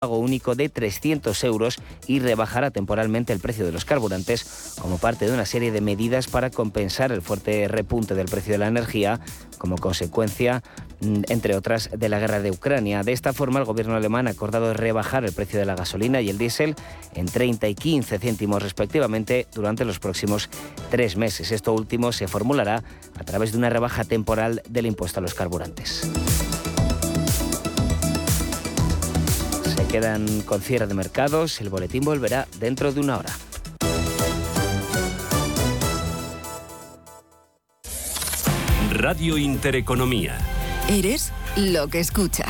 pago único de 300 euros y rebajará temporalmente el precio de los carburantes como parte de una serie de medidas para compensar el fuerte repunte del precio de la energía como consecuencia, mm, entre otras, de la guerra de Ucrania. De esta forma, el gobierno alemán ha acordado rebajar el precio de la gasolina y el diésel en 30 y 15 céntimos respectivamente durante los próximos tres meses. Esto último se formulará a través de una rebaja temporal del impuesto a los carburantes. Quedan con cierre de mercados. El boletín volverá dentro de una hora. Radio Intereconomía. Eres lo que escuchas.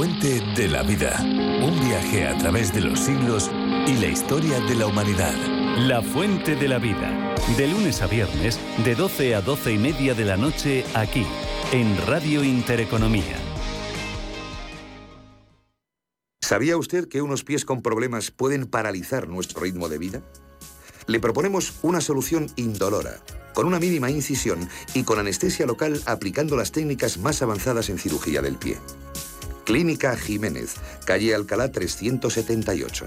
fuente de la vida. Un viaje a través de los siglos y la historia de la humanidad. La fuente de la vida. De lunes a viernes, de 12 a 12 y media de la noche, aquí, en Radio Intereconomía. ¿Sabía usted que unos pies con problemas pueden paralizar nuestro ritmo de vida? Le proponemos una solución indolora, con una mínima incisión y con anestesia local aplicando las técnicas más avanzadas en cirugía del pie. Clínica Jiménez, calle Alcalá 378.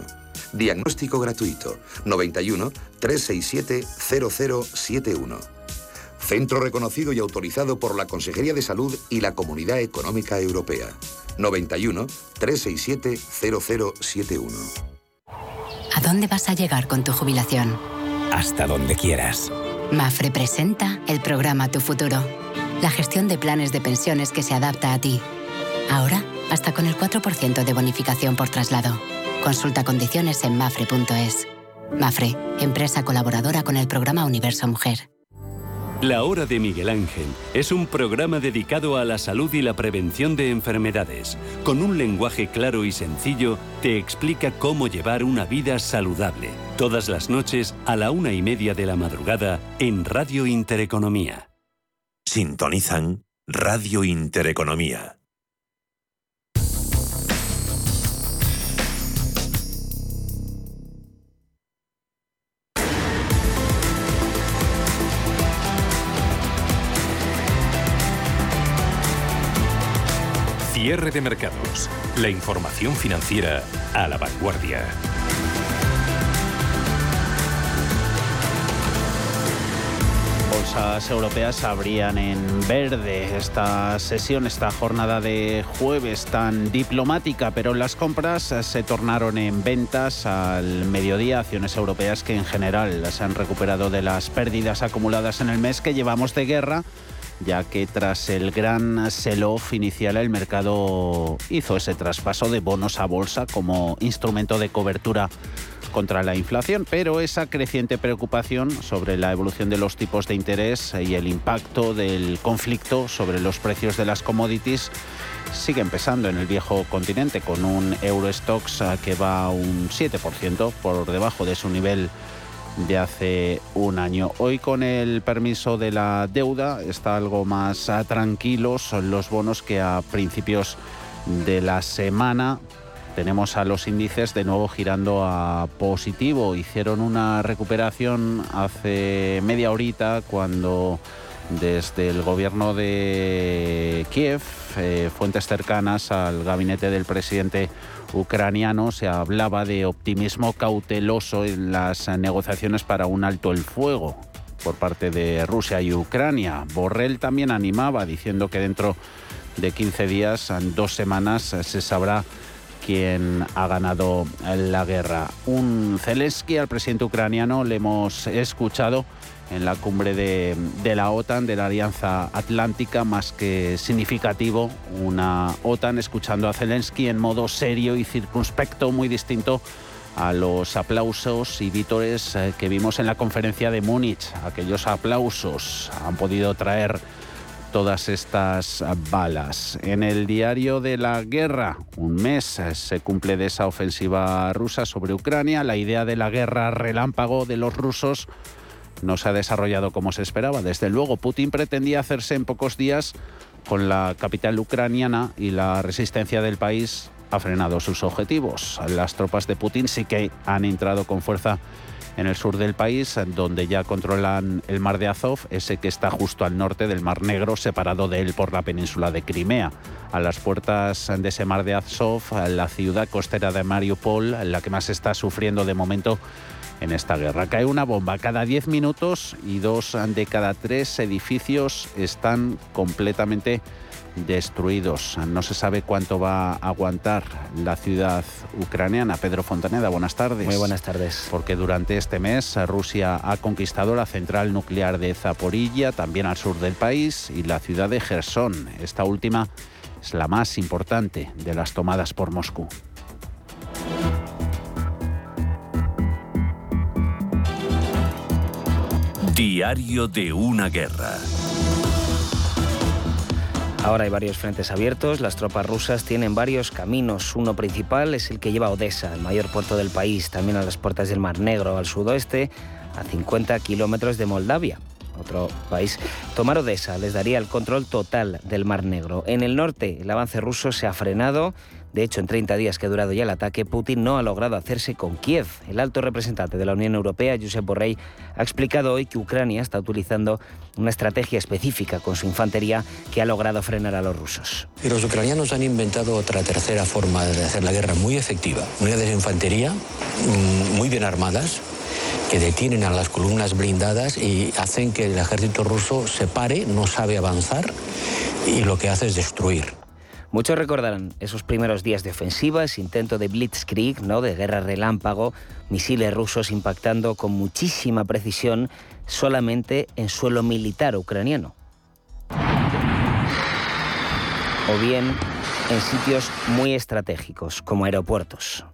Diagnóstico gratuito 91 367 0071. Centro reconocido y autorizado por la Consejería de Salud y la Comunidad Económica Europea. 91 367 0071. ¿A dónde vas a llegar con tu jubilación? Hasta donde quieras. Mafre presenta el programa Tu Futuro, la gestión de planes de pensiones que se adapta a ti. Ahora hasta con el 4% de bonificación por traslado. Consulta condiciones en mafre.es. Mafre, empresa colaboradora con el programa Universo Mujer. La Hora de Miguel Ángel es un programa dedicado a la salud y la prevención de enfermedades. Con un lenguaje claro y sencillo, te explica cómo llevar una vida saludable. Todas las noches a la una y media de la madrugada en Radio Intereconomía. Sintonizan Radio Intereconomía. Cierre de mercados. La información financiera a la vanguardia. Bolsas europeas abrían en verde esta sesión, esta jornada de jueves tan diplomática, pero las compras se tornaron en ventas al mediodía. Acciones europeas que en general se han recuperado de las pérdidas acumuladas en el mes que llevamos de guerra ya que tras el gran sell-off inicial el mercado hizo ese traspaso de bonos a bolsa como instrumento de cobertura contra la inflación, pero esa creciente preocupación sobre la evolución de los tipos de interés y el impacto del conflicto sobre los precios de las commodities sigue empezando en el viejo continente con un Eurostox que va un 7% por debajo de su nivel de hace un año. Hoy con el permiso de la deuda está algo más ah, tranquilos son los bonos que a principios de la semana tenemos a los índices de nuevo girando a positivo. Hicieron una recuperación hace media horita cuando desde el gobierno de Kiev, eh, fuentes cercanas al gabinete del presidente ucraniano se hablaba de optimismo cauteloso en las negociaciones para un alto el fuego por parte de Rusia y Ucrania. Borrell también animaba diciendo que dentro de 15 días, en dos semanas, se sabrá quién ha ganado la guerra. Un Zelensky al presidente ucraniano le hemos escuchado en la cumbre de, la OTAN, de la Alianza Atlántica, más que significativo, una OTAN escuchando a Zelensky en modo serio y circunspecto, muy distinto a los aplausos y vítores eh, que vimos en la conferencia de Múnich. Aquellos aplausos han podido traer todas estas balas. En el diario de la guerra, un mes eh, se cumple de esa ofensiva rusa sobre Ucrania. La idea de la guerra relámpago de los rusos no se ha desarrollado como se esperaba. Desde luego, Putin pretendía hacerse en pocos días con la capital ucraniana y la resistencia del país ha frenado sus objetivos. Las tropas de Putin sí que han entrado con fuerza en el sur del país, donde ya controlan el mar de Azov, ese que está justo al norte del Mar Negro, separado de él por la península de Crimea. A las puertas de ese mar de Azov, la ciudad costera de Mariupol, la que más está sufriendo de momento en esta guerra. Cae una bomba cada 10 minutos y dos de cada tres edificios están completamente destruidos. No se sabe cuánto va a aguantar la ciudad ucraniana. Pedro Fontaneda, buenas tardes. Muy buenas tardes. Porque durante este mes Rusia ha conquistado la central nuclear de Zaporilla, también al sur del país, y la ciudad de Gerson. Esta última es la más importante de las tomadas por Moscú. Diario de una guerra. Ahora hay varios frentes abiertos. Las tropas rusas tienen varios caminos. Uno principal es el que lleva a Odessa, el mayor puerto del país, también a las puertas del Mar Negro, al sudoeste, a 50 kilómetros de Moldavia otro país. Tomar Odessa les daría el control total del Mar Negro. En el norte, el avance ruso se ha frenado. De hecho, en 30 días que ha durado ya el ataque, Putin no ha logrado hacerse con Kiev. El alto representante de la Unión Europea, Josep Borrell, ha explicado hoy que Ucrania está utilizando una estrategia específica con su infantería que ha logrado frenar a los rusos. Y los ucranianos han inventado otra tercera forma de hacer la guerra muy efectiva. Una de infantería, mm, muy bien armadas, que detienen a las columnas blindadas y hacen que el ejército ruso se pare, no sabe avanzar y lo que hace es destruir. Muchos recordarán esos primeros días de ofensiva, ese intento de blitzkrieg, ¿no? de guerra relámpago, misiles rusos impactando con muchísima precisión solamente en suelo militar ucraniano. O bien en sitios muy estratégicos, como aeropuertos.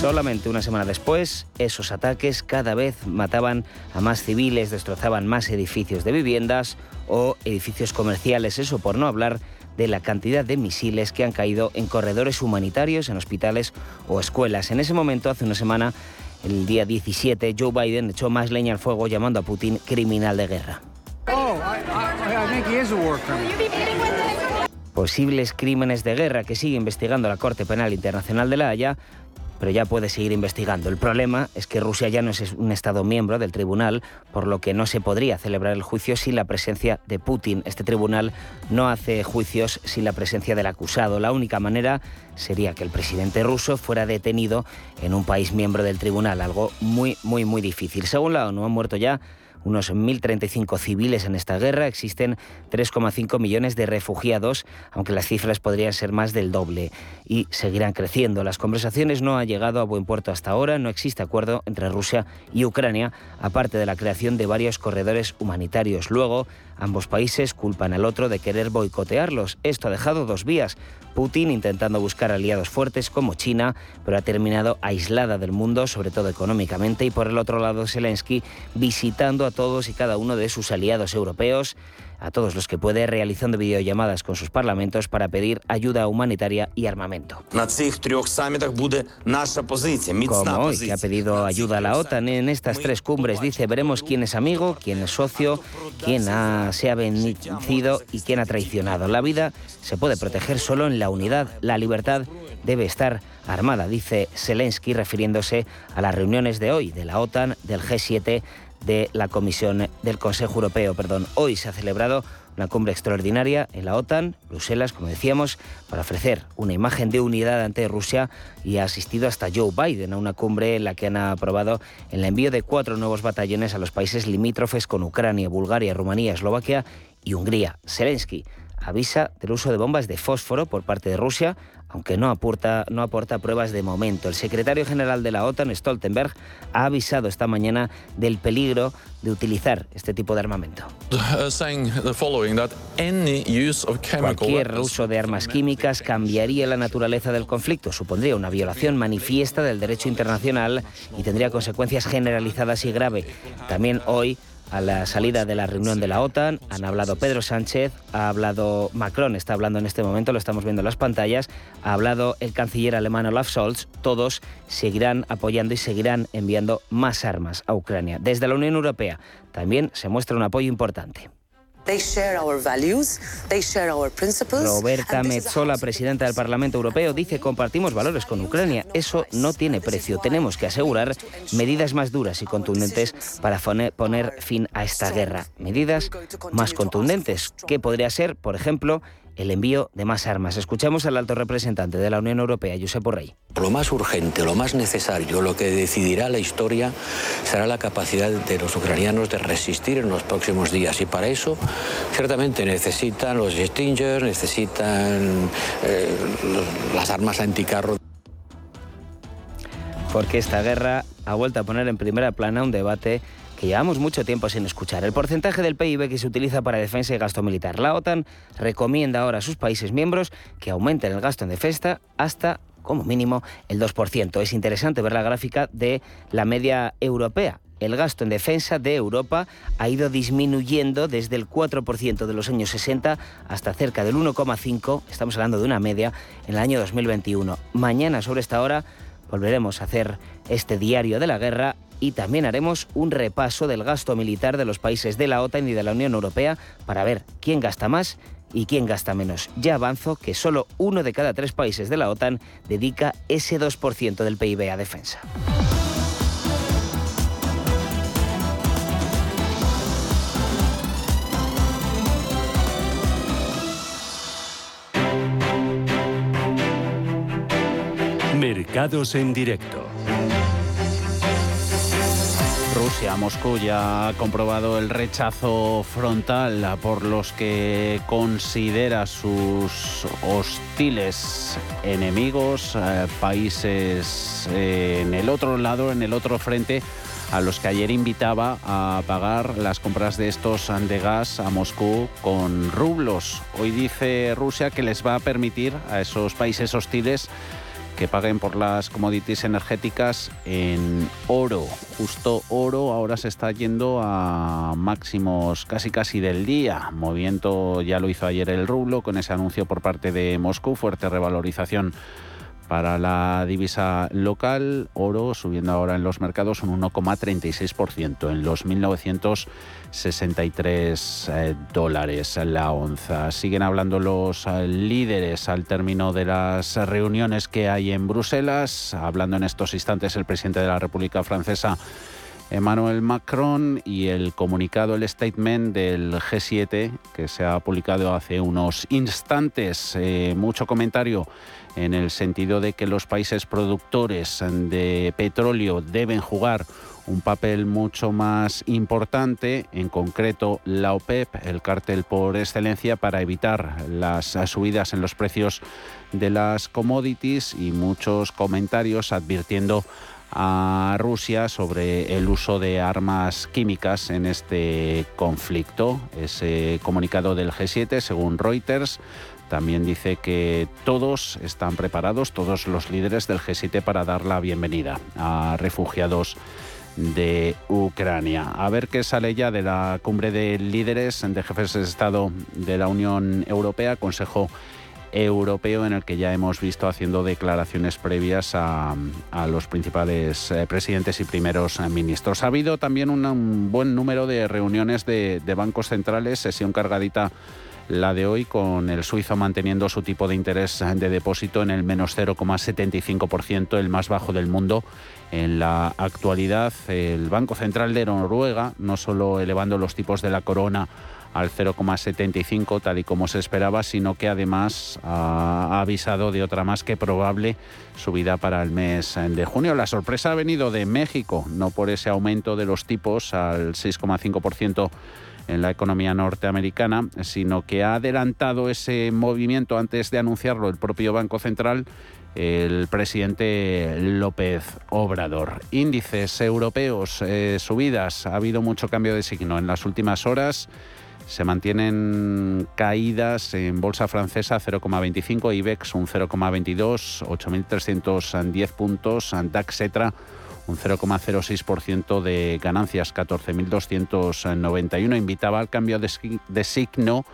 Solamente una semana después, esos ataques cada vez mataban a más civiles, destrozaban más edificios de viviendas o edificios comerciales, eso por no hablar de la cantidad de misiles que han caído en corredores humanitarios, en hospitales o escuelas. En ese momento, hace una semana, el día 17, Joe Biden echó más leña al fuego llamando a Putin criminal de guerra. Posibles crímenes de guerra que sigue investigando la Corte Penal Internacional de la Haya pero ya puede seguir investigando. El problema es que Rusia ya no es un Estado miembro del tribunal, por lo que no se podría celebrar el juicio sin la presencia de Putin. Este tribunal no hace juicios sin la presencia del acusado. La única manera sería que el presidente ruso fuera detenido en un país miembro del tribunal, algo muy, muy, muy difícil. Según la ONU, han muerto ya unos 1.035 civiles en esta guerra, existen 3,5 millones de refugiados, aunque las cifras podrían ser más del doble y seguirán creciendo. Las conversaciones no han llegado a buen puerto hasta ahora, no existe acuerdo entre Rusia y Ucrania, aparte de la creación de varios corredores humanitarios. Luego, ambos países culpan al otro de querer boicotearlos. Esto ha dejado dos vías. Putin intentando buscar aliados fuertes como China, pero ha terminado aislada del mundo, sobre todo económicamente, y por el otro lado Zelensky visitando a todos y cada uno de sus aliados europeos, a todos los que puede, realizando videollamadas con sus parlamentos para pedir ayuda humanitaria y armamento. Como hoy, que ha pedido ayuda a la OTAN en estas tres cumbres, dice, veremos quién es amigo, quién es socio, quién se ha vencido y quién ha traicionado. La vida se puede proteger solo en la unidad, la libertad debe estar armada, dice Zelensky, refiriéndose a las reuniones de hoy de la OTAN, del G7, de la Comisión del Consejo Europeo. Perdón. Hoy se ha celebrado una cumbre extraordinaria en la OTAN, Bruselas, como decíamos, para ofrecer una imagen de unidad ante Rusia y ha asistido hasta Joe Biden a una cumbre en la que han aprobado el envío de cuatro nuevos batallones a los países limítrofes con Ucrania, Bulgaria, Rumanía, Eslovaquia y Hungría. Zelensky avisa del uso de bombas de fósforo por parte de Rusia aunque no aporta, no aporta pruebas de momento. El secretario general de la OTAN, Stoltenberg, ha avisado esta mañana del peligro de utilizar este tipo de armamento. Cualquier uso de armas químicas cambiaría la naturaleza del conflicto, supondría una violación manifiesta del derecho internacional y tendría consecuencias generalizadas y graves. También hoy a la salida de la reunión de la OTAN. Han hablado Pedro Sánchez, ha hablado Macron, está hablando en este momento, lo estamos viendo en las pantallas, ha hablado el canciller alemán Olaf Scholz. Todos seguirán apoyando y seguirán enviando más armas a Ucrania. Desde la Unión Europea también se muestra un apoyo importante. Roberta Metsola, presidenta del Parlamento Europeo, dice compartimos valores con Ucrania. Eso no tiene precio. Tenemos que asegurar medidas más duras y contundentes para poner fin a esta guerra. Medidas más contundentes, que podría ser, por ejemplo, el envío de más armas. Escuchamos al alto representante de la Unión Europea, Josep Borrell. Lo más urgente, lo más necesario, lo que decidirá la historia será la capacidad de los ucranianos de resistir en los próximos días. Y para eso, ciertamente necesitan los Stingers, necesitan eh, las armas anticarro. Porque esta guerra ha vuelto a poner en primera plana un debate llevamos mucho tiempo sin escuchar. El porcentaje del PIB que se utiliza para defensa y gasto militar. La OTAN recomienda ahora a sus países miembros que aumenten el gasto en defensa hasta como mínimo el 2%. Es interesante ver la gráfica de la media europea. El gasto en defensa de Europa ha ido disminuyendo desde el 4% de los años 60 hasta cerca del 1,5%, estamos hablando de una media, en el año 2021. Mañana sobre esta hora volveremos a hacer este diario de la guerra y también haremos un repaso del gasto militar de los países de la OTAN y de la Unión Europea para ver quién gasta más y quién gasta menos. Ya avanzo que solo uno de cada tres países de la OTAN dedica ese 2% del PIB a defensa. Mercados en directo. Rusia, Moscú ya ha comprobado el rechazo frontal por los que considera sus hostiles enemigos, eh, países eh, en el otro lado, en el otro frente, a los que ayer invitaba a pagar las compras de estos de gas a Moscú con rublos. Hoy dice Rusia que les va a permitir a esos países hostiles que paguen por las commodities energéticas en oro. Justo oro ahora se está yendo a máximos casi casi del día. Movimiento ya lo hizo ayer el rublo con ese anuncio por parte de Moscú, fuerte revalorización para la divisa local, oro subiendo ahora en los mercados un 1,36% en los 1.963 eh, dólares la onza. Siguen hablando los eh, líderes al término de las reuniones que hay en Bruselas, hablando en estos instantes el presidente de la República Francesa. Emmanuel Macron y el comunicado, el statement del G7 que se ha publicado hace unos instantes. Eh, mucho comentario en el sentido de que los países productores de petróleo deben jugar un papel mucho más importante, en concreto la OPEP, el cártel por excelencia, para evitar las subidas en los precios de las commodities y muchos comentarios advirtiendo a Rusia sobre el uso de armas químicas en este conflicto. Ese comunicado del G7, según Reuters, también dice que todos están preparados, todos los líderes del G7 para dar la bienvenida a refugiados de Ucrania. A ver qué sale ya de la cumbre de líderes de jefes de Estado de la Unión Europea, Consejo Europeo, en el que ya hemos visto haciendo declaraciones previas a, los principales eh, presidentes y primeros ministros. Ha habido también un, buen número de reuniones de bancos centrales, sesión cargadita la de hoy con el suizo manteniendo su tipo de interés de depósito en el menos 0,75%, el más bajo del mundo. En la actualidad, el Banco Central de Noruega, no solo elevando los tipos de la corona al 0,75 tal y como se esperaba, sino que además ha avisado de otra más que probable subida para el mes de junio. La sorpresa ha venido de México, no por ese aumento de los tipos al 6,5% en la economía norteamericana, sino que ha adelantado ese movimiento antes de anunciarlo el propio Banco Central el presidente López Obrador. Índices europeos, eh, subidas, ha habido mucho cambio de signo en las últimas horas. Se mantienen caídas en bolsa francesa 0,25, IBEX un 0,22, 8.310 puntos, DAX Etra un 0,06% de ganancias, 14.291. Invitaba al cambio de signo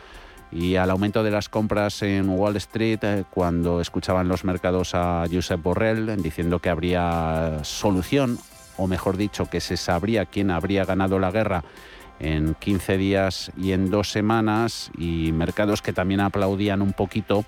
y al aumento de las compras en Wall Street eh, cuando escuchaban los mercados a Josep Borrell diciendo que habría solución, o mejor dicho, que se sabría quién habría ganado la guerra en 15 días y en dos semanas, y mercados que también aplaudían un poquito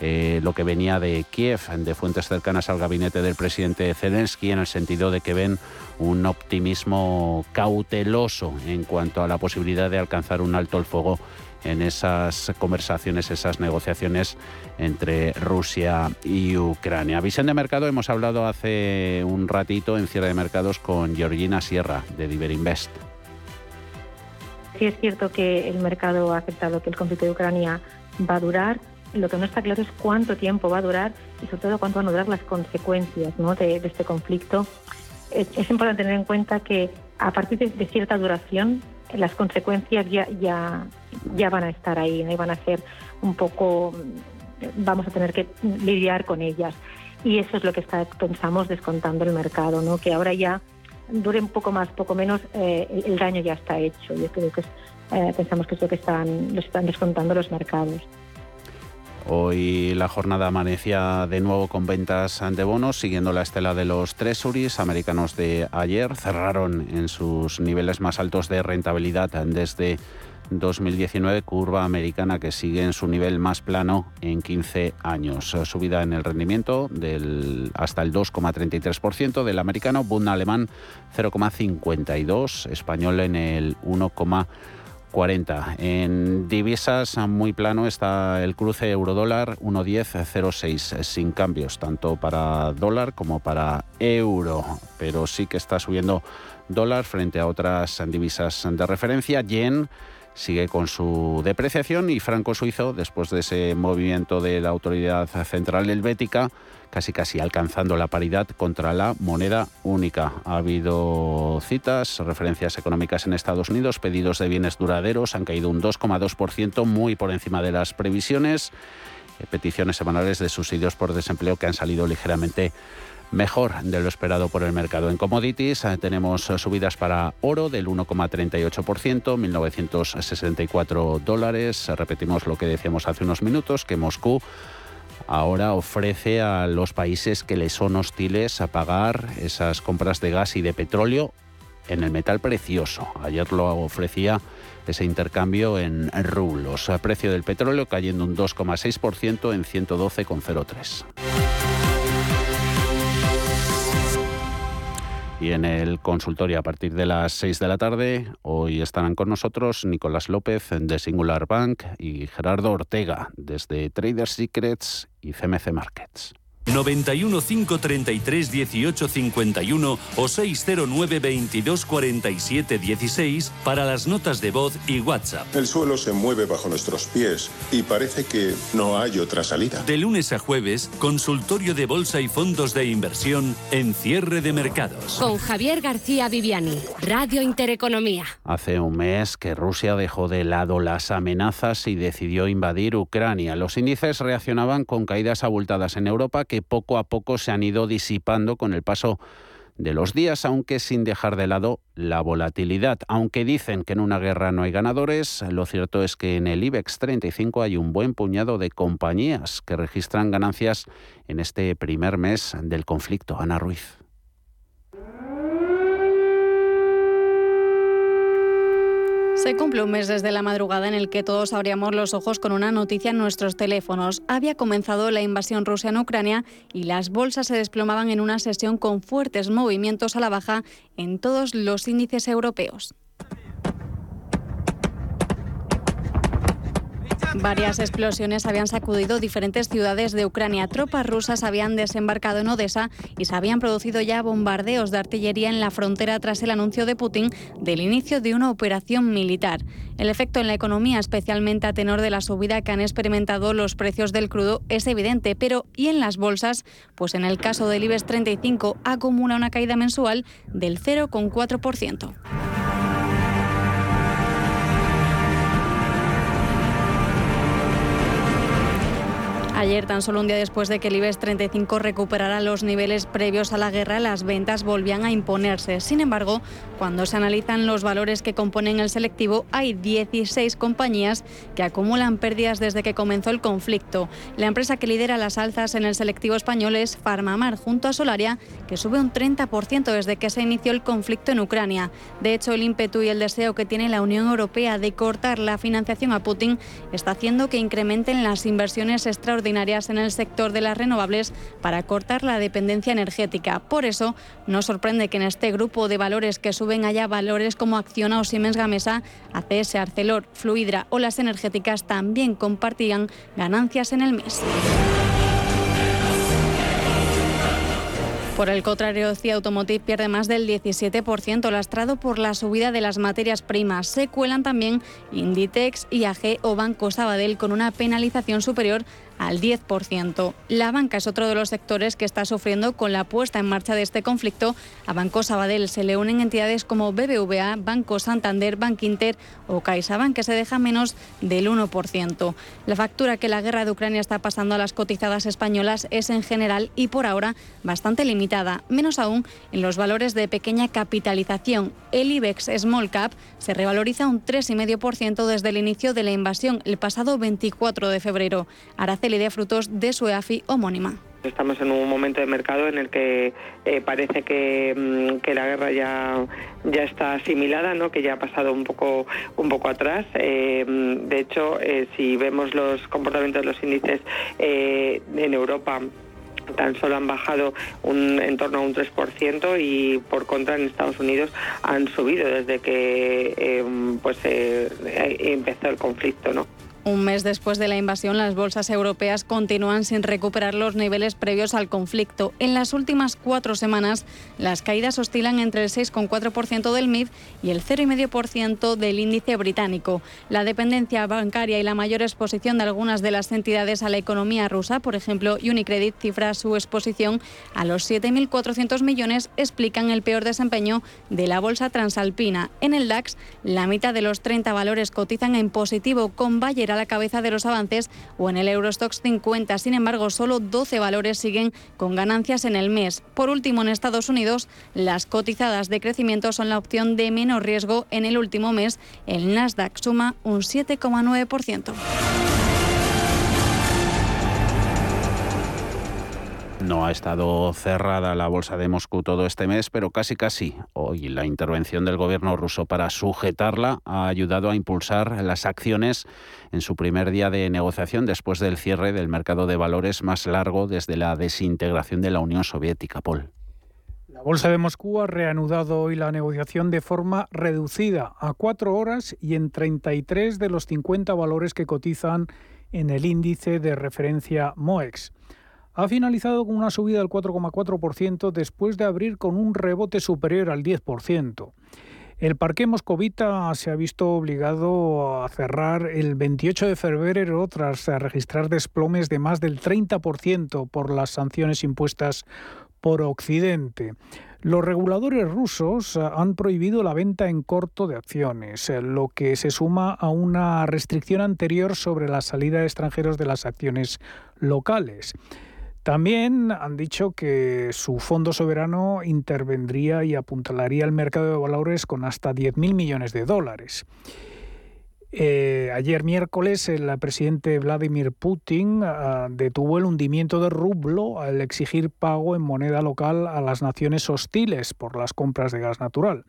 eh, lo que venía de Kiev, de fuentes cercanas al gabinete del presidente Zelensky, en el sentido de que ven un optimismo cauteloso en cuanto a la posibilidad de alcanzar un alto el fuego en esas conversaciones, esas negociaciones entre Rusia y Ucrania. Visión de mercado, hemos hablado hace un ratito en cierre de mercados con Georgina Sierra de Diverinvest. Sí es cierto que el mercado ha aceptado que el conflicto de Ucrania va a durar. Lo que no está claro es cuánto tiempo va a durar y sobre todo cuánto van a durar las consecuencias de, este conflicto. Es, importante tener en cuenta que a partir de cierta duración las consecuencias ya, ya, ya van a estar ahí, ¿no? y van a ser un poco, vamos a tener que lidiar con ellas. Y eso es lo que está, pensamos descontando el mercado, ¿no? que ahora ya dure un poco más, poco menos, eh, el, daño ya está hecho. Yo creo que eh, pensamos que es lo que están, lo están descontando los mercados. Hoy la jornada amanecía de nuevo con ventas de bonos, siguiendo la estela de los treasuries americanos de ayer. Cerraron en sus niveles más altos de rentabilidad desde 2019, curva americana que sigue en su nivel más plano en 15 años. Subida en el rendimiento del hasta el 2,33% del americano, Bund alemán 0,52, español en el 1,5%. 40. En divisas muy plano está el cruce eurodólar 1.1006 sin cambios tanto para dólar como para euro, pero sí que está subiendo dólar frente a otras divisas de referencia. Yen sigue con su depreciación y franco suizo, después de ese movimiento de la autoridad central helvética, casi casi alcanzando la paridad contra la moneda única. Ha habido citas, referencias económicas en Estados Unidos, pedidos de bienes duraderos han caído un 2,2%, muy por encima de las previsiones. Eh, peticiones semanales de subsidios por desempleo que han salido ligeramente mejor de lo esperado por el mercado. En commodities eh, tenemos subidas para oro del 1,38%, 1.964 dólares. Repetimos lo que decíamos hace unos minutos, que Moscú ahora ofrece a los países que le son hostiles a pagar esas compras de gas y de petróleo en el metal precioso. Ayer lo ofrecía ese intercambio en rublos. Precio del petróleo cayendo un 2,6% en 112,03. Y en el consultorio a partir de las 6 de la tarde, hoy estarán con nosotros Nicolás López de Singular Bank y Gerardo Ortega desde Trader Secrets y CMC Markets. 91 533 18 51 o 609 22 47 16 para las notas de voz y WhatsApp. El suelo se mueve bajo nuestros pies y parece que no hay otra salida. De lunes a jueves, consultorio de bolsa y fondos de inversión en cierre de mercados. Con Javier García Viviani, Radio Intereconomía. Hace un mes que Rusia dejó de lado las amenazas y decidió invadir Ucrania. Los índices reaccionaban con caídas abultadas en Europa que poco a poco se han ido disipando con el paso de los días, aunque sin dejar de lado la volatilidad. Aunque dicen que en una guerra no hay ganadores, lo cierto es que en el IBEX 35 hay un buen puñado de compañías que registran ganancias en este primer mes del conflicto. Ana Ruiz. Se cumple un mes desde la madrugada en el que todos abríamos los ojos con una noticia en nuestros teléfonos. Había comenzado la invasión rusa en Ucrania y las bolsas se desplomaban en una sesión con fuertes movimientos a la baja en todos los índices europeos. Varias explosiones habían sacudido diferentes ciudades de Ucrania. Tropas rusas habían desembarcado en Odessa y se habían producido ya bombardeos de artillería en la frontera tras el anuncio de Putin del inicio de una operación militar. El efecto en la economía, especialmente a tenor de la subida que han experimentado los precios del crudo, es evidente. Pero ¿y en las bolsas? Pues en el caso del IBEX 35 acumula una caída mensual del 0,4%. Ayer, tan solo un día después de que el IBEX 35 recuperara los niveles previos a la guerra, las ventas volvían a imponerse. Sin embargo, cuando se analizan los valores que componen el selectivo, hay 16 compañías que acumulan pérdidas desde que comenzó el conflicto. La empresa que lidera las alzas en el selectivo español es Farmamar, junto a Solaria, que sube un 30% desde que se inició el conflicto en Ucrania. De hecho, el ímpetu y el deseo que tiene la Unión Europea de cortar la financiación a Putin está haciendo que incrementen las inversiones extraordinarias en el sector de las renovables para cortar la dependencia energética. Por eso, no sorprende que en este grupo de valores que suben haya valores como Acciona o Siemens Gamesa, ACS, Arcelor, Fluidra o las energéticas también compartían ganancias en el mes. Por el contrario, CIA Automotive pierde más del 17%, lastrado por la subida de las materias primas. Se cuelan también Inditex, IAG o Banco Sabadell con una penalización superior al 10%. La banca es otro de los sectores que está sufriendo con la puesta en marcha de este conflicto. A Banco Sabadell se le unen entidades como BBVA, Banco Santander, Inter o CaixaBank, que se deja menos del 1%. La factura que la guerra de Ucrania está pasando a las cotizadas españolas es en general y por ahora bastante limitada, menos aún en los valores de pequeña capitalización. El IBEX Small Cap se revaloriza un 3,5% desde el inicio de la invasión el pasado 24 de febrero de frutos de su EAFI homónima. Estamos en un momento de mercado en el que eh, parece mm, que, la guerra ya, ya está asimilada, ¿no? que ya ha pasado un poco, un poco atrás. Eh, de hecho, eh, si vemos los comportamientos de los índices en Europa, tan solo han bajado un, en torno a un 3% y por contra en Estados Unidos han subido desde que pues empezó el conflicto. ¿no? Un mes después de la invasión, las bolsas europeas continúan sin recuperar los niveles previos al conflicto. En las últimas cuatro semanas, las caídas oscilan entre el 6,4% del MIB y el 0,5% del índice británico. La dependencia bancaria y la mayor exposición de algunas de las entidades a la economía rusa, por ejemplo, Unicredit cifra su exposición a los 7.400 millones, explican el peor desempeño de la bolsa transalpina. En el DAX, la mitad de los 30 valores cotizan en positivo, con Bayer a la cabeza de los avances o en el Eurostox 50. Sin embargo, solo 12 valores siguen con ganancias en el mes. Por último, en Estados Unidos, las cotizadas de crecimiento son la opción de menos riesgo en el último mes. El Nasdaq suma un 7,9%. No ha estado cerrada la bolsa de Moscú todo este mes, pero casi casi. Hoy la intervención del gobierno ruso para sujetarla ha ayudado a impulsar las acciones en su primer día de negociación después del cierre del mercado de valores más largo desde la desintegración de la Unión Soviética. La Bolsa de Moscú ha reanudado hoy la negociación de forma reducida a cuatro horas y en 33 de los 50 valores que cotizan en el índice de referencia MOEX ha finalizado con una subida del 4,4% después de abrir con un rebote superior al 10%. El parque moscovita se ha visto obligado a cerrar el 28 de febrero tras registrar desplomes de más del 30% por las sanciones impuestas por Occidente. Los reguladores rusos han prohibido la venta en corto de acciones, lo que se suma a una restricción anterior sobre la salida de extranjeros de las acciones locales. También han dicho que su fondo soberano intervendría y apuntalaría el mercado de valores con hasta 10.000 millones de dólares. Eh, ayer miércoles el presidente Vladimir Putin ah, detuvo el hundimiento del rublo al exigir pago en moneda local a las naciones hostiles por las compras de gas natural.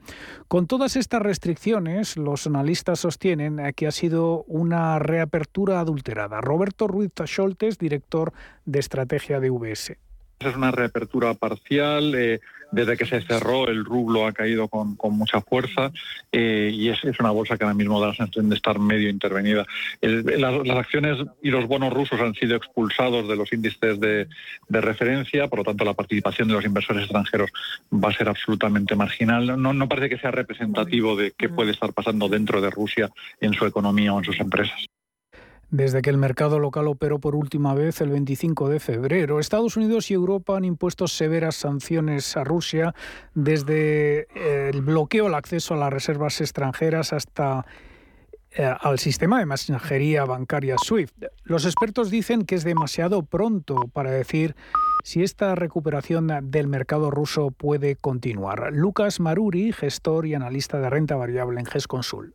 Con todas estas restricciones, los analistas sostienen que ha sido una reapertura adulterada. Roberto Ruiz Scholtes, director de estrategia de UBS. Es una reapertura parcial. Eh, desde que se cerró, el rublo ha caído con, mucha fuerza eh, y es, una bolsa que ahora mismo da la sensación de estar medio intervenida. las, acciones y los bonos rusos han sido expulsados de los índices de, referencia, por lo tanto la participación de los inversores extranjeros va a ser absolutamente marginal. No, no parece que sea representativo de qué puede estar pasando dentro de Rusia en su economía o en sus empresas desde que el mercado local operó por última vez el 25 de febrero. Estados Unidos y Europa han impuesto severas sanciones a Rusia, desde eh, el bloqueo al acceso a las reservas extranjeras hasta eh, al sistema de mensajería bancaria SWIFT. Los expertos dicen que es demasiado pronto para decir si esta recuperación del mercado ruso puede continuar. Lucas Maruri, gestor y analista de renta variable en GESConsul.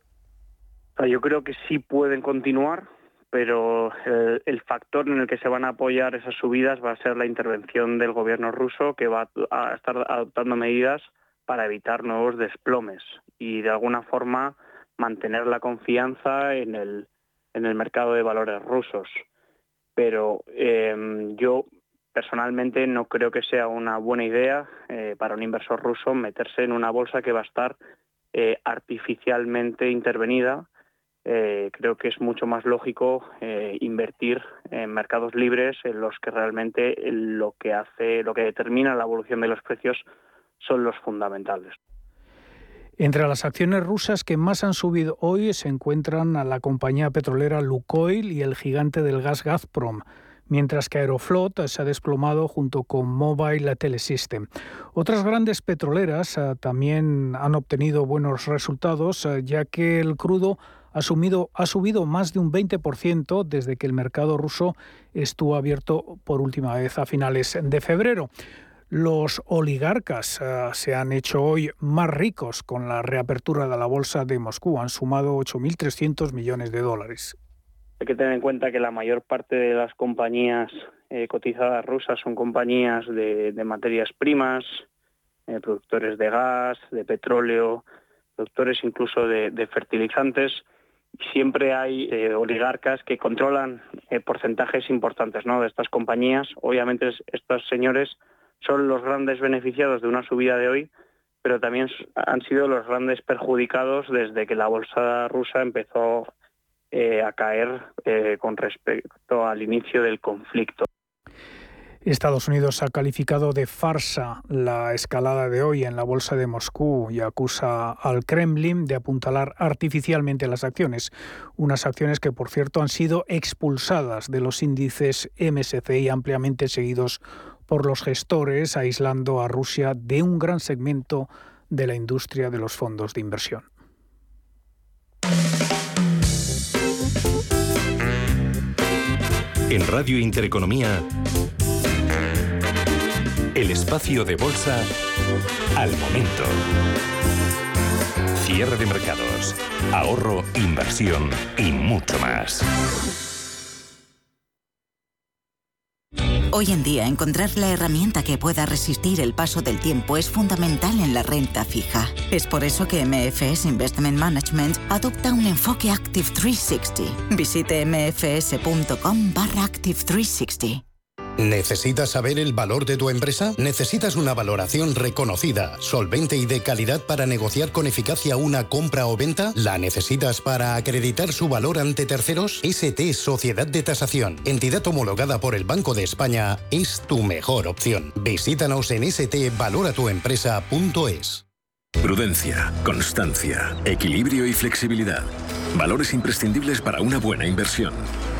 Yo creo que sí pueden continuar pero eh, el, factor en el que se van a apoyar esas subidas va a ser la intervención del gobierno ruso, que va a estar adoptando medidas para evitar nuevos desplomes y de alguna forma mantener la confianza en el, mercado de valores rusos. Pero em, yo personalmente no creo que sea una buena idea eh, para un inversor ruso meterse en una bolsa que va a estar eh, artificialmente intervenida eh, creo que es mucho más lógico eh, invertir en mercados libres en los que realmente lo que hace, lo que determina la evolución de los precios son los fundamentales. Entre las acciones rusas que más han subido hoy se encuentran a la compañía petrolera Lukoil y el gigante del gas Gazprom mientras que Aeroflot se ha desplomado junto con Mobile Telesystem. Otras grandes petroleras eh, también han obtenido buenos resultados, ya que el crudo ha, subido más de un 20% desde que el mercado ruso estuvo abierto por última vez a finales de febrero. Los oligarcas eh, se han hecho hoy más ricos con la reapertura de la bolsa de Moscú. Han sumado 8.300 millones de dólares. Hay que tener en cuenta que la mayor parte de las compañías eh, cotizadas rusas son compañías de, materias primas, eh, productores de gas, de petróleo, productores incluso de fertilizantes siempre hay eh, oligarcas que controlan eh, porcentajes importantes de estas compañías. Obviamente estos señores son los grandes beneficiados de una subida de hoy, pero también han sido los grandes perjudicados desde que la bolsa rusa empezó eh, a caer con respecto al inicio del conflicto. Estados Unidos ha calificado de farsa la escalada de hoy en la bolsa de Moscú y acusa al Kremlin de apuntalar artificialmente las acciones, unas acciones que por cierto han sido expulsadas de los índices MSCI ampliamente seguidos por los gestores, aislando a Rusia de un gran segmento de la industria de los fondos de inversión. En Radio Intereconomía, el espacio de bolsa al momento. Cierre de mercados, ahorro, inversión y mucho más. Hoy en día encontrar la herramienta que pueda resistir el paso del tiempo es fundamental en la renta fija. Es por eso que MFS Investment Management adopta un enfoque Active 360. Visite mfs.com barra Active 360. ¿Necesitas saber el valor de tu empresa? ¿Necesitas una valoración reconocida, solvente y de calidad para negociar con eficacia una compra o venta? ¿La necesitas para acreditar su valor ante terceros? ST Sociedad de Tasación, entidad homologada por el Banco de España, es tu mejor opción. Visítanos en stvaloratuempresa.es. Prudencia, constancia, equilibrio y flexibilidad. Valores imprescindibles para una buena inversión.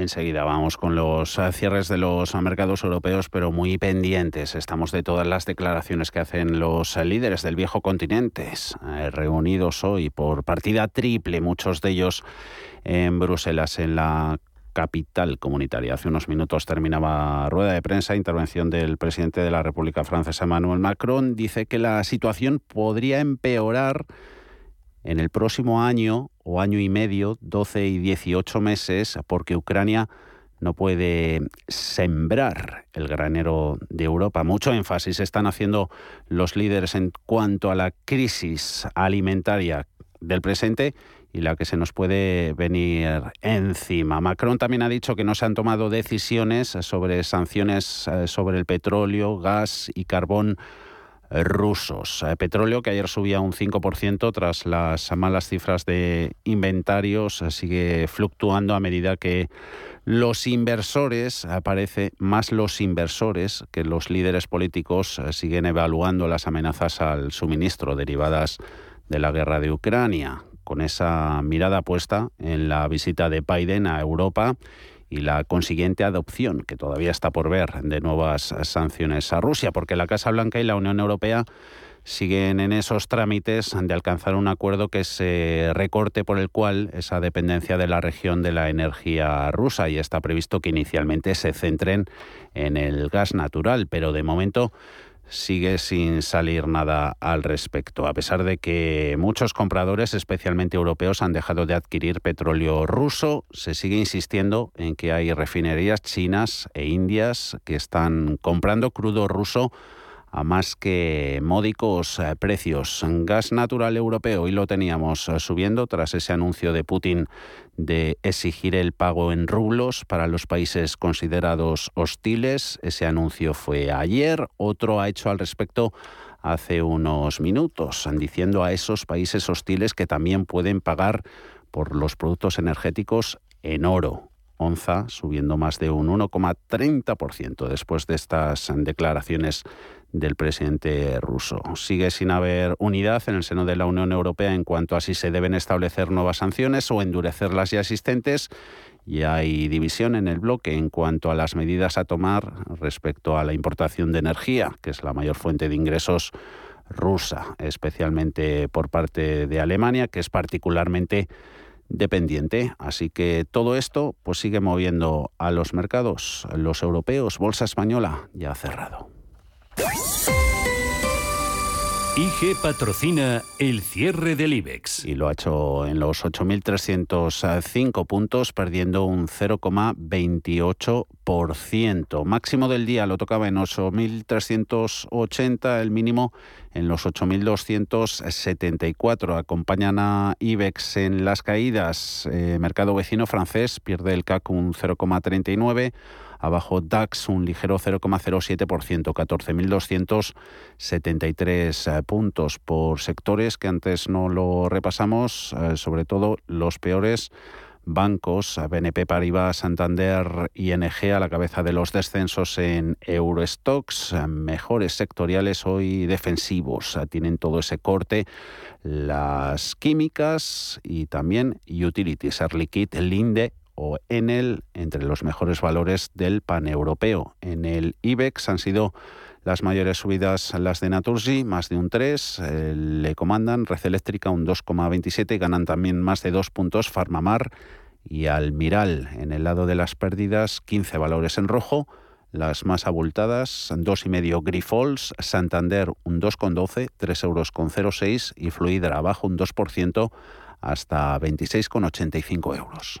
Enseguida vamos con los eh, cierres de los mercados europeos, pero muy pendientes. Estamos de todas las declaraciones que hacen los líderes del viejo continente, eh, reunidos hoy por partida triple, muchos de ellos en Bruselas, en la capital comunitaria. Hace unos minutos terminaba rueda de prensa, intervención del presidente de la República Francesa, Emmanuel Macron. Dice que la situación podría empeorar en el próximo año o año y medio, 12 y 18 meses, porque Ucrania no puede sembrar el granero de Europa. Mucho énfasis están haciendo los líderes en cuanto a la crisis alimentaria del presente y la que se nos puede venir encima. Macron también ha dicho que no se han tomado decisiones sobre sanciones eh, sobre el petróleo, gas y carbón rusos. Petróleo que ayer subía un 5% tras las malas cifras de inventarios, sigue fluctuando a medida que los inversores, aparece más los inversores que los líderes políticos siguen evaluando las amenazas al suministro derivadas de la guerra de Ucrania con esa mirada puesta en la visita de Biden a Europa y la consiguiente adopción, que todavía está por ver, de nuevas sanciones a Rusia, porque la Casa Blanca y la Unión Europea siguen en esos trámites de alcanzar un acuerdo que se recorte por el cual esa dependencia de la región de la energía rusa y está previsto que inicialmente se centren en el gas natural, pero de momento sigue sin salir nada al respecto, a pesar de que muchos compradores, especialmente europeos, han dejado de adquirir petróleo ruso. Se sigue insistiendo en que hay refinerías chinas e indias que están comprando crudo ruso a más que módicos eh, precios. Gas natural europeo, y lo teníamos eh, subiendo tras ese anuncio de Putin de exigir el pago en rublos para los países considerados hostiles. Ese anuncio fue ayer, otro ha hecho al respecto hace unos minutos, diciendo a esos países hostiles que también pueden pagar por los productos energéticos en oro onza, subiendo más de un 1,30% después de estas declaraciones del presidente ruso. Sigue sin haber unidad en el seno de la Unión Europea en cuanto a si se deben establecer nuevas sanciones o endurecer las ya existentes y hay división en el bloque en cuanto a las medidas a tomar respecto a la importación de energía, que es la mayor fuente de ingresos rusa, especialmente por parte de Alemania, que es particularmente dependiente. Así que todo esto pues sigue moviendo a los mercados, los europeos, bolsa española ya ha cerrado. IG patrocina el cierre del IBEX. Y lo ha hecho en los 8.305 puntos, perdiendo un 0,28%. Máximo del día lo tocaba en 8.380, el mínimo en los 8.274. Acompañan a IBEX en las caídas. Eh, mercado vecino francés pierde el CAC un 0,39 Abajo DAX un ligero 0,07%, 14.273 eh, puntos por sectores que antes no lo repasamos, eh, sobre todo los peores bancos, BNP Paribas, Santander, ING a la cabeza de los descensos en Eurostox, eh, mejores sectoriales hoy defensivos, tienen todo ese corte, las químicas y también utilities, Air Linde o Enel entre los mejores valores del paneuropeo. En el IBEX han sido las mayores subidas las de Naturgy, más de un 3, eh, le comandan Red Eléctrica un 2,27 y ganan también más de dos puntos Farmamar y Almiral. En el lado de las pérdidas, 15 valores en rojo, las más abultadas, 2,5 Grifols, Santander un 2,12, 3 euros con 0,6 y Fluidra abajo un 2% hasta 26,85 euros.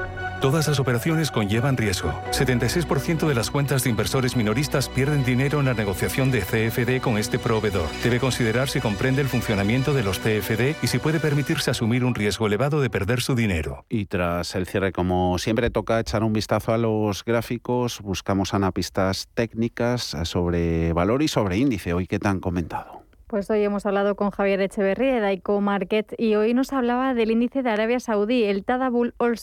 Todas las operaciones conllevan riesgo. 76% de las cuentas de inversores minoristas pierden dinero en la negociación de CFD con este proveedor. Debe considerar si comprende el funcionamiento de los CFD y si puede permitirse asumir un riesgo elevado de perder su dinero. Y tras el cierre, como siempre, toca echar un vistazo a los gráficos. Buscamos anapistas técnicas sobre valor y sobre índice. Hoy, ¿qué te han comentado? Pues hoy hemos hablado con Javier Echeverría de Daico Market y hoy nos hablaba del índice de Arabia Saudí, el Tadabul All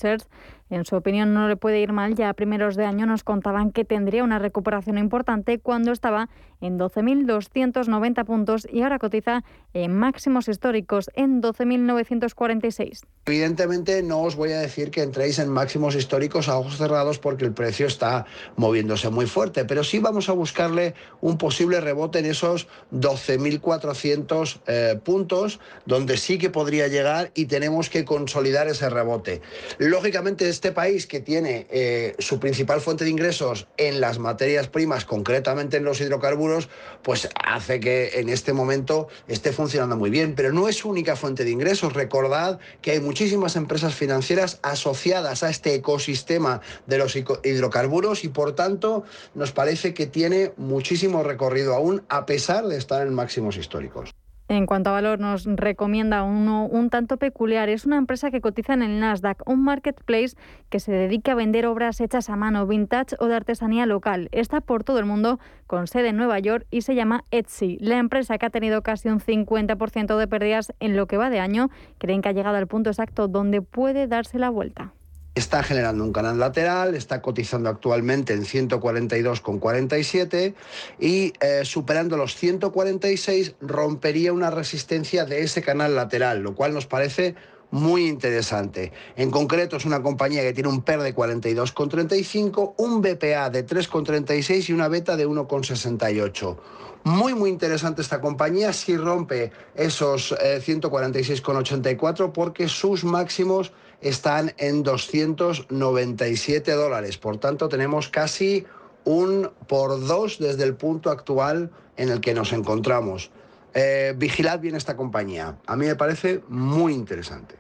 en su opinión, no le puede ir mal. Ya a primeros de año nos contaban que tendría una recuperación importante cuando estaba en 12.290 puntos y ahora cotiza en máximos históricos en 12.946. Evidentemente no os voy a decir que entréis en máximos históricos a ojos cerrados porque el precio está moviéndose muy fuerte, pero sí vamos a buscarle un posible rebote en esos 12.400 eh, puntos donde sí que podría llegar y tenemos que consolidar ese rebote. Lógicamente este país que tiene eh, su principal fuente de ingresos en las materias primas, concretamente en los hidrocarburos, pues hace que en este momento esté funcionando muy bien. Pero no es su única fuente de ingresos. Recordad que hay muchísimas empresas financieras asociadas a este ecosistema de los hidrocarburos y por tanto nos parece que tiene muchísimo recorrido aún a pesar de estar en máximos históricos. En cuanto a valor, nos recomienda uno un tanto peculiar. Es una empresa que cotiza en el Nasdaq, un marketplace que se dedica a vender obras hechas a mano, vintage o de artesanía local. Está por todo el mundo, con sede en Nueva York y se llama Etsy. La empresa que ha tenido casi un 50% de pérdidas en lo que va de año, creen que ha llegado al punto exacto donde puede darse la vuelta está generando un canal lateral, está cotizando actualmente en 142,47 y eh, superando los 146 rompería una resistencia de ese canal lateral, lo cual nos parece muy interesante. En concreto es una compañía que tiene un PER de 42,35, un BPA de 3,36 y una beta de 1,68. Muy, muy interesante esta compañía si rompe esos 146,84 eh, porque sus máximos están en 297 dólares. Por tanto, tenemos casi un por dos desde el punto actual en el que nos encontramos. Eh, vigilad bien esta compañía. A mí me parece muy interesante.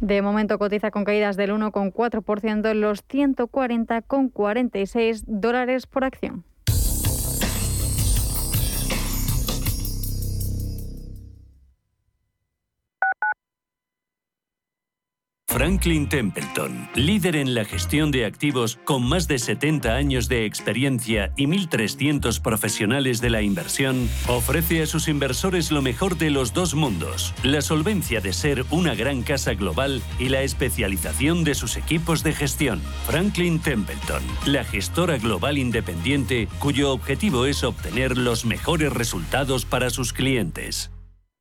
De momento cotiza con caídas del 1,4% en los 140,46 dólares por acción. Franklin Templeton, líder en la gestión de activos con más de 70 años de experiencia y 1.300 profesionales de la inversión, ofrece a sus inversores lo mejor de los dos mundos, la solvencia de ser una gran casa global y la especialización de sus equipos de gestión. Franklin Templeton, la gestora global independiente cuyo objetivo es obtener los mejores resultados para sus clientes.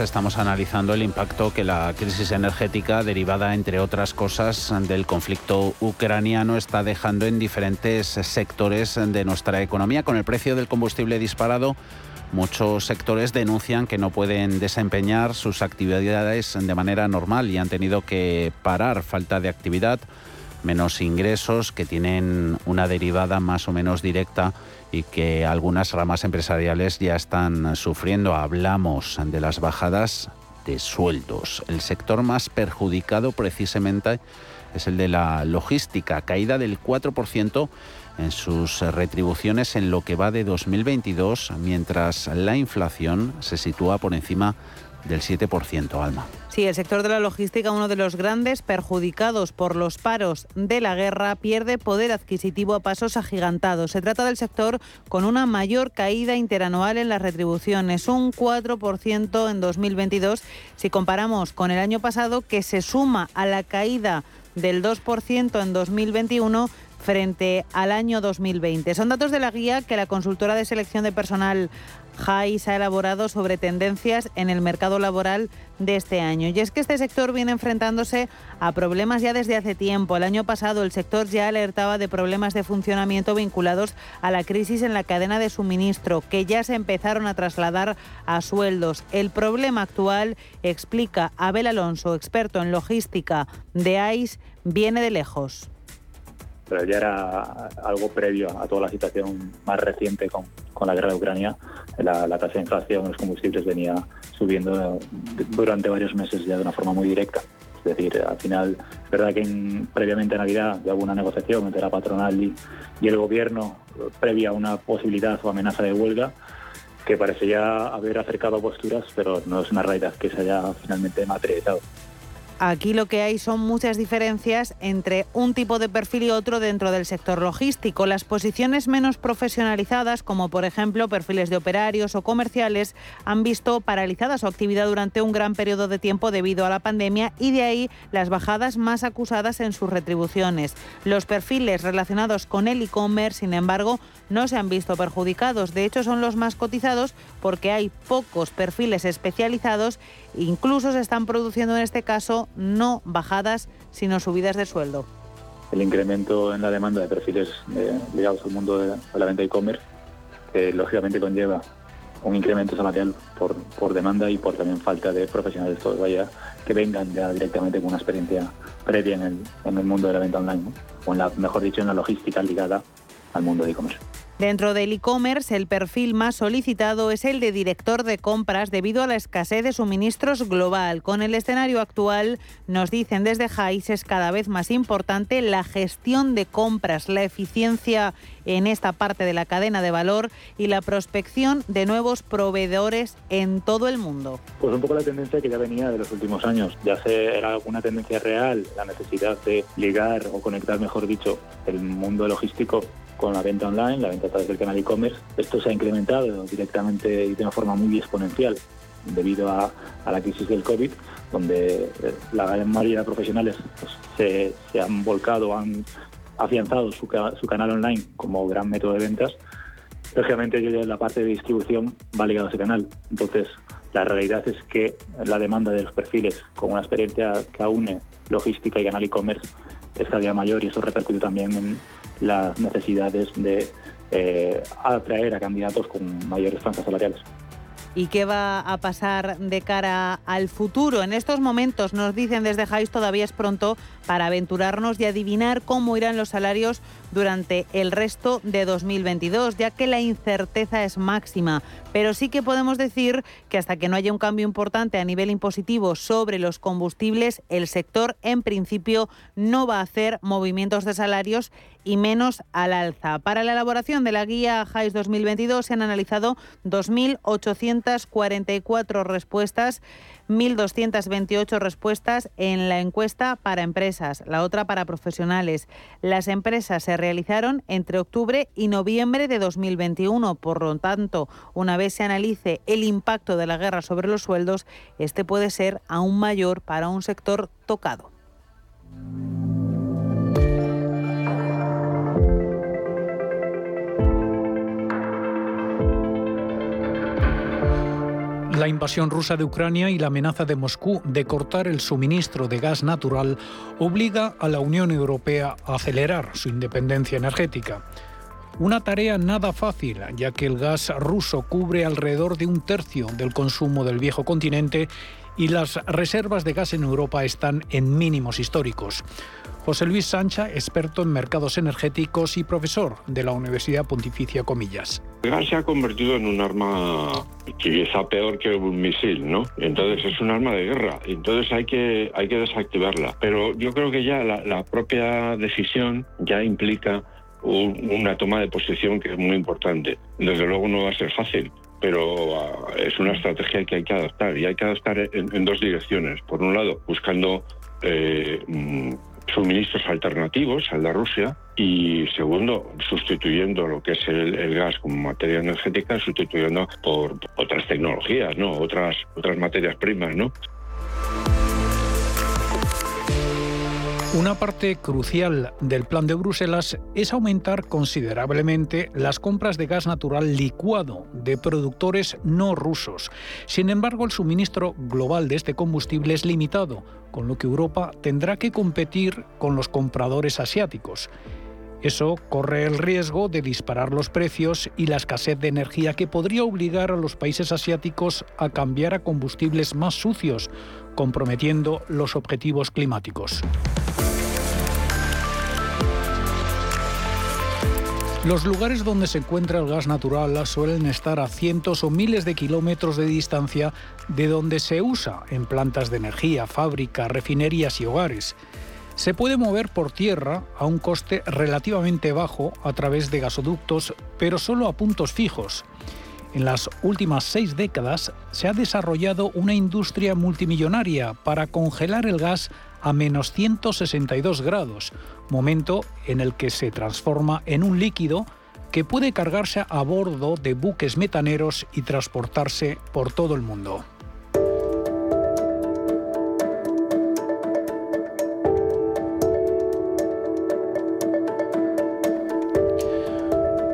Estamos analizando el impacto que la crisis energética derivada, entre otras cosas, del conflicto ucraniano está dejando en diferentes sectores de nuestra economía. Con el precio del combustible disparado, muchos sectores denuncian que no pueden desempeñar sus actividades de manera normal y han tenido que parar falta de actividad, menos ingresos que tienen una derivada más o menos directa y que algunas ramas empresariales ya están sufriendo. Hablamos de las bajadas de sueldos. El sector más perjudicado precisamente es el de la logística, caída del 4% en sus retribuciones en lo que va de 2022, mientras la inflación se sitúa por encima del 7%, Alma. Sí, el sector de la logística, uno de los grandes perjudicados por los paros de la guerra, pierde poder adquisitivo a pasos agigantados. Se trata del sector con una mayor caída interanual en las retribuciones, un 4% en 2022, si comparamos con el año pasado, que se suma a la caída del 2% en 2021 frente al año 2020. Son datos de la guía que la consultora de selección de personal JAIS ha elaborado sobre tendencias en el mercado laboral de este año. Y es que este sector viene enfrentándose a problemas ya desde hace tiempo. El año pasado el sector ya alertaba de problemas de funcionamiento vinculados a la crisis en la cadena de suministro, que ya se empezaron a trasladar a sueldos. El problema actual, explica Abel Alonso, experto en logística de AIS, viene de lejos pero ya era algo previo a toda la situación más reciente con, la guerra de Ucrania. La, tasa de inflación en los combustibles venía subiendo durante varios meses ya de una forma muy directa. Es decir, al final, es verdad que previamente a Navidad ya hubo una negociación entre la patronal y, y el gobierno previa a una posibilidad o amenaza de huelga que parece ya haber acercado posturas, pero no es una realidad que se haya finalmente materializado. Aquí lo que hay son muchas diferencias entre un tipo de perfil y otro dentro del sector logístico. Las posiciones menos profesionalizadas, como por ejemplo perfiles de operarios o comerciales, han visto paralizada su actividad durante un gran periodo de tiempo debido a la pandemia y de ahí las bajadas más acusadas en sus retribuciones. Los perfiles relacionados con el e-commerce, sin embargo, no se han visto perjudicados. De hecho, son los más cotizados porque hay pocos perfiles especializados. Incluso se están produciendo en este caso no bajadas, sino subidas de sueldo. El incremento en la demanda de perfiles eh, ligados al mundo de, la venta e-commerce, lógicamente conlleva un incremento salarial por, por demanda y por también falta de profesionales vaya que vengan ya directamente con una experiencia previa en el, en el mundo de la venta online, o en la, mejor dicho, en la logística ligada al mundo de e-commerce. Dentro del e-commerce, el perfil más solicitado es el de director de compras debido a la escasez de suministros global. Con el escenario actual, nos dicen desde JAIS, es cada vez más importante la gestión de compras, la eficiencia en esta parte de la cadena de valor y la prospección de nuevos proveedores en todo el mundo. Pues un poco la tendencia que ya venía de los últimos años. Ya se era una tendencia real la necesidad de ligar o conectar, mejor dicho, el mundo logístico con la venta online, la venta a través del canal e-commerce. Esto se ha incrementado directamente y de una forma muy exponencial debido a, la crisis del COVID, donde eh, la gran mayoría de profesionales pues, se, han volcado, han afianzado su, canal online como gran método de ventas. Lógicamente, la parte de distribución va ligado a ese canal. Entonces, la realidad es que la demanda de los perfiles con una experiencia que aúne logística y canal e-commerce es cada día mayor y eso repercute también en las necesidades de eh, atraer a candidatos con mayores franjas salariales. ¿Y qué va a pasar de cara al futuro? En estos momentos nos dicen desde Jais todavía es pronto para aventurarnos y adivinar cómo irán los salarios durante el resto de 2022, ya que la incerteza es máxima. Pero sí que podemos decir que hasta que no haya un cambio importante a nivel impositivo sobre los combustibles, el sector en principio no va a hacer movimientos de salarios y menos al alza. Para la elaboración de la guía JAIS 2022 se han analizado 2.844 respuestas 1.228 respuestas en la encuesta para empresas, la otra para profesionales. Las empresas se realizaron entre octubre y noviembre de 2021. Por lo tanto, una vez se analice el impacto de la guerra sobre los sueldos, este puede ser aún mayor para un sector tocado. La invasión rusa de Ucrania y la amenaza de Moscú de cortar el suministro de gas natural obliga a la Unión Europea a acelerar su independencia energética. Una tarea nada fácil, ya que el gas ruso cubre alrededor de un tercio del consumo del viejo continente y las reservas de gas en Europa están en mínimos históricos. José Luis Sancha, experto en mercados energéticos y profesor de la Universidad Pontificia Comillas. El gas se ha convertido en un arma quizá peor que un misil, ¿no? Entonces es un arma de guerra, entonces hay que, hay que desactivarla. Pero yo creo que ya la, propia decisión ya implica una toma de posición que es muy importante. Desde luego no va a ser fácil, pero ah, es una estrategia que hay que adaptar y hay que adaptar en, dos direcciones. Por un lado, buscando eh, mm, suministros alternativos al de Rusia y segundo, sustituyendo lo que es el, gas como materia energética, sustituyendo por otras tecnologías, ¿no? Otras, otras materias primas, ¿no? Una parte crucial del plan de Bruselas es aumentar considerablemente las compras de gas natural licuado de productores no rusos. Sin embargo, el suministro global de este combustible es limitado, con lo que Europa tendrá que competir con los compradores asiáticos. Eso corre el riesgo de disparar los precios y la escasez de energía que podría obligar a los países asiáticos a cambiar a combustibles más sucios, comprometiendo los objetivos climáticos. Los lugares donde se encuentra el gas natural suelen estar a cientos o miles de kilómetros de distancia de donde se usa en plantas de energía, fábricas, refinerías y hogares. Se puede mover por tierra a un coste relativamente bajo a través de gasoductos, pero solo a puntos fijos. En las últimas seis décadas se ha desarrollado una industria multimillonaria para congelar el gas a menos 162 grados, momento en el que se transforma en un líquido que puede cargarse a bordo de buques metaneros y transportarse por todo el mundo.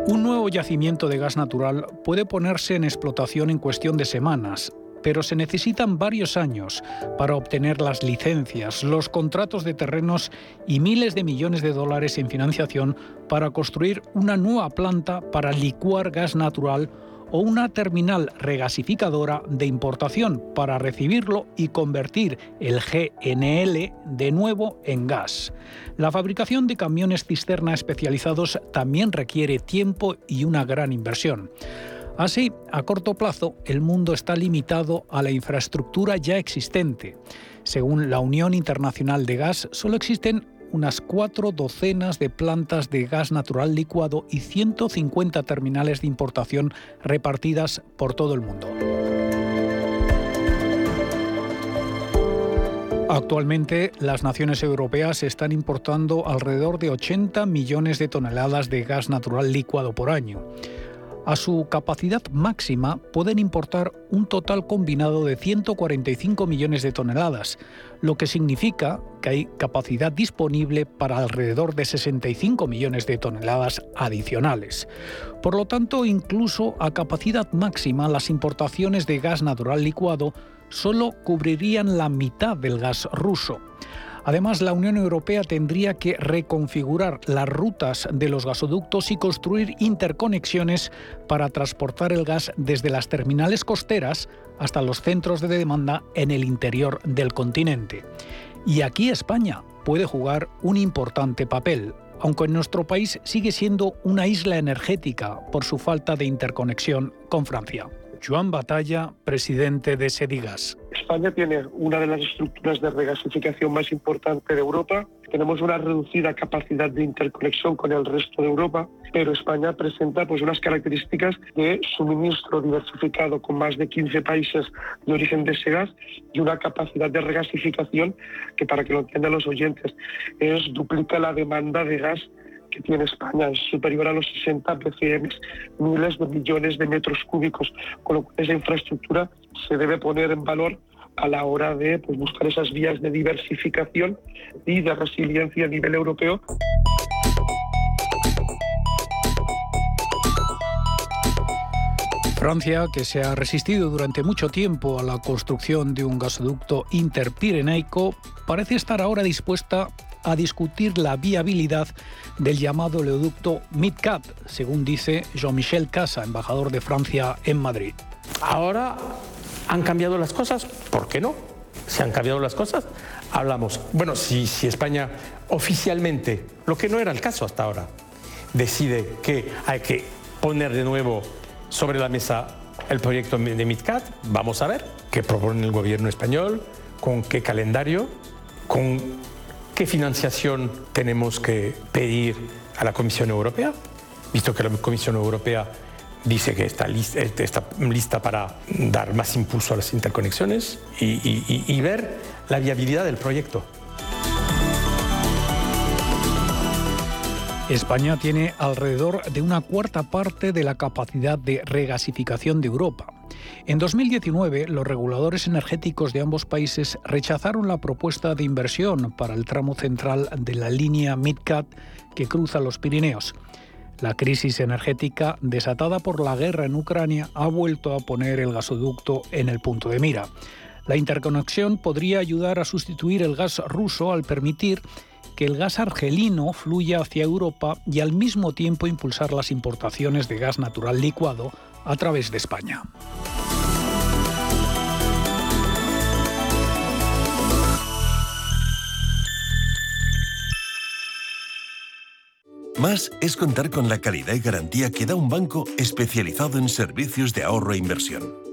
Un nuevo yacimiento de gas natural puede ponerse en explotación en cuestión de semanas, pero se necesitan varios años para obtener las licencias, los contratos de terrenos y miles de millones de dólares en financiación para construir una nueva planta para licuar gas natural o una terminal regasificadora de importación para recibirlo y convertir el GNL de nuevo en gas. La fabricación de camiones cisterna especializados también requiere tiempo y una gran inversión. Así, a corto plazo, el mundo está limitado a la infraestructura ya existente. Según la Unión Internacional de Gas, solo existen unas cuatro docenas de plantas de gas natural licuado y 150 terminales de importación repartidas por todo el mundo. Actualmente, las naciones europeas están importando alrededor de 80 millones de toneladas de gas natural licuado por año. A su capacidad máxima pueden importar un total combinado de 145 millones de toneladas, lo que significa que hay capacidad disponible para alrededor de 65 millones de toneladas adicionales. Por lo tanto, incluso a capacidad máxima, las importaciones de gas natural licuado solo cubrirían la mitad del gas ruso. Además, la Unión Europea tendría que reconfigurar las rutas de los gasoductos y construir interconexiones para transportar el gas desde las terminales costeras hasta los centros de demanda en el interior del continente. Y aquí España puede jugar un importante papel, aunque en nuestro país sigue siendo una isla energética por su falta de interconexión con Francia. Joan Batalla, presidente de Sedigas. España tiene una de las estructuras de regasificación más importante de Europa. Tenemos una reducida capacidad de interconexión con el resto de Europa, pero España presenta pues, unas características de suministro diversificado con más de 15 países de origen de ese gas y una capacidad de regasificación que, para que lo entiendan los oyentes, es duplica la demanda de gas que tiene España es superior a los 60 BCM, miles de millones de metros cúbicos, con lo cual esa infraestructura se debe poner en valor a la hora de pues, buscar esas vías de diversificación y de resiliencia a nivel europeo. Francia, que se ha resistido durante mucho tiempo a la construcción de un gasoducto interpirenaico, parece estar ahora dispuesta a discutir la viabilidad del llamado oleoducto MidCat, según dice Jean-Michel Casa, embajador de Francia en Madrid. Ahora han cambiado las cosas, ¿por qué no? Si han cambiado las cosas, hablamos. Bueno, si, si España oficialmente, lo que no era el caso hasta ahora, decide que hay que poner de nuevo sobre la mesa el proyecto de MidCat, vamos a ver qué propone el gobierno español, con qué calendario, con ¿Qué financiación tenemos que pedir a la Comisión Europea? Visto que la Comisión Europea dice que está lista, está lista para dar más impulso a las interconexiones y, ver la viabilidad del proyecto. España tiene alrededor de una cuarta parte de la capacidad de regasificación de Europa. En 2019, los reguladores energéticos de ambos países rechazaron la propuesta de inversión para el tramo central de la línea MidCat que cruza los Pirineos. La crisis energética desatada por la guerra en Ucrania ha vuelto a poner el gasoducto en el punto de mira. La interconexión podría ayudar a sustituir el gas ruso al permitir que el gas argelino fluya hacia Europa y al mismo tiempo impulsar las importaciones de gas natural licuado a través de España. Más es contar con la calidad y garantía que da un banco especializado en servicios de ahorro e inversión.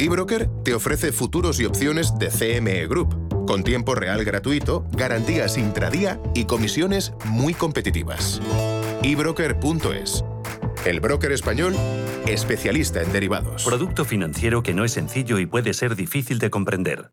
eBroker te ofrece futuros y opciones de CME Group, con tiempo real gratuito, garantías intradía y comisiones muy competitivas. eBroker.es. El broker español, especialista en derivados. Producto financiero que no es sencillo y puede ser difícil de comprender.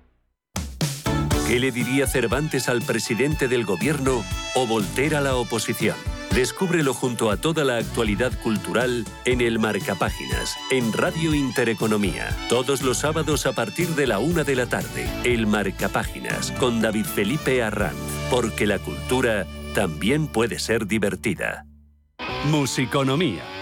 ¿Qué le diría Cervantes al presidente del gobierno o Voltaire a la oposición? Descúbrelo junto a toda la actualidad cultural en el Marcapáginas, en Radio Intereconomía. Todos los sábados a partir de la una de la tarde. El Marcapáginas, con David Felipe Arranz. Porque la cultura también puede ser divertida. Musiconomía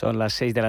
Son las 6 de la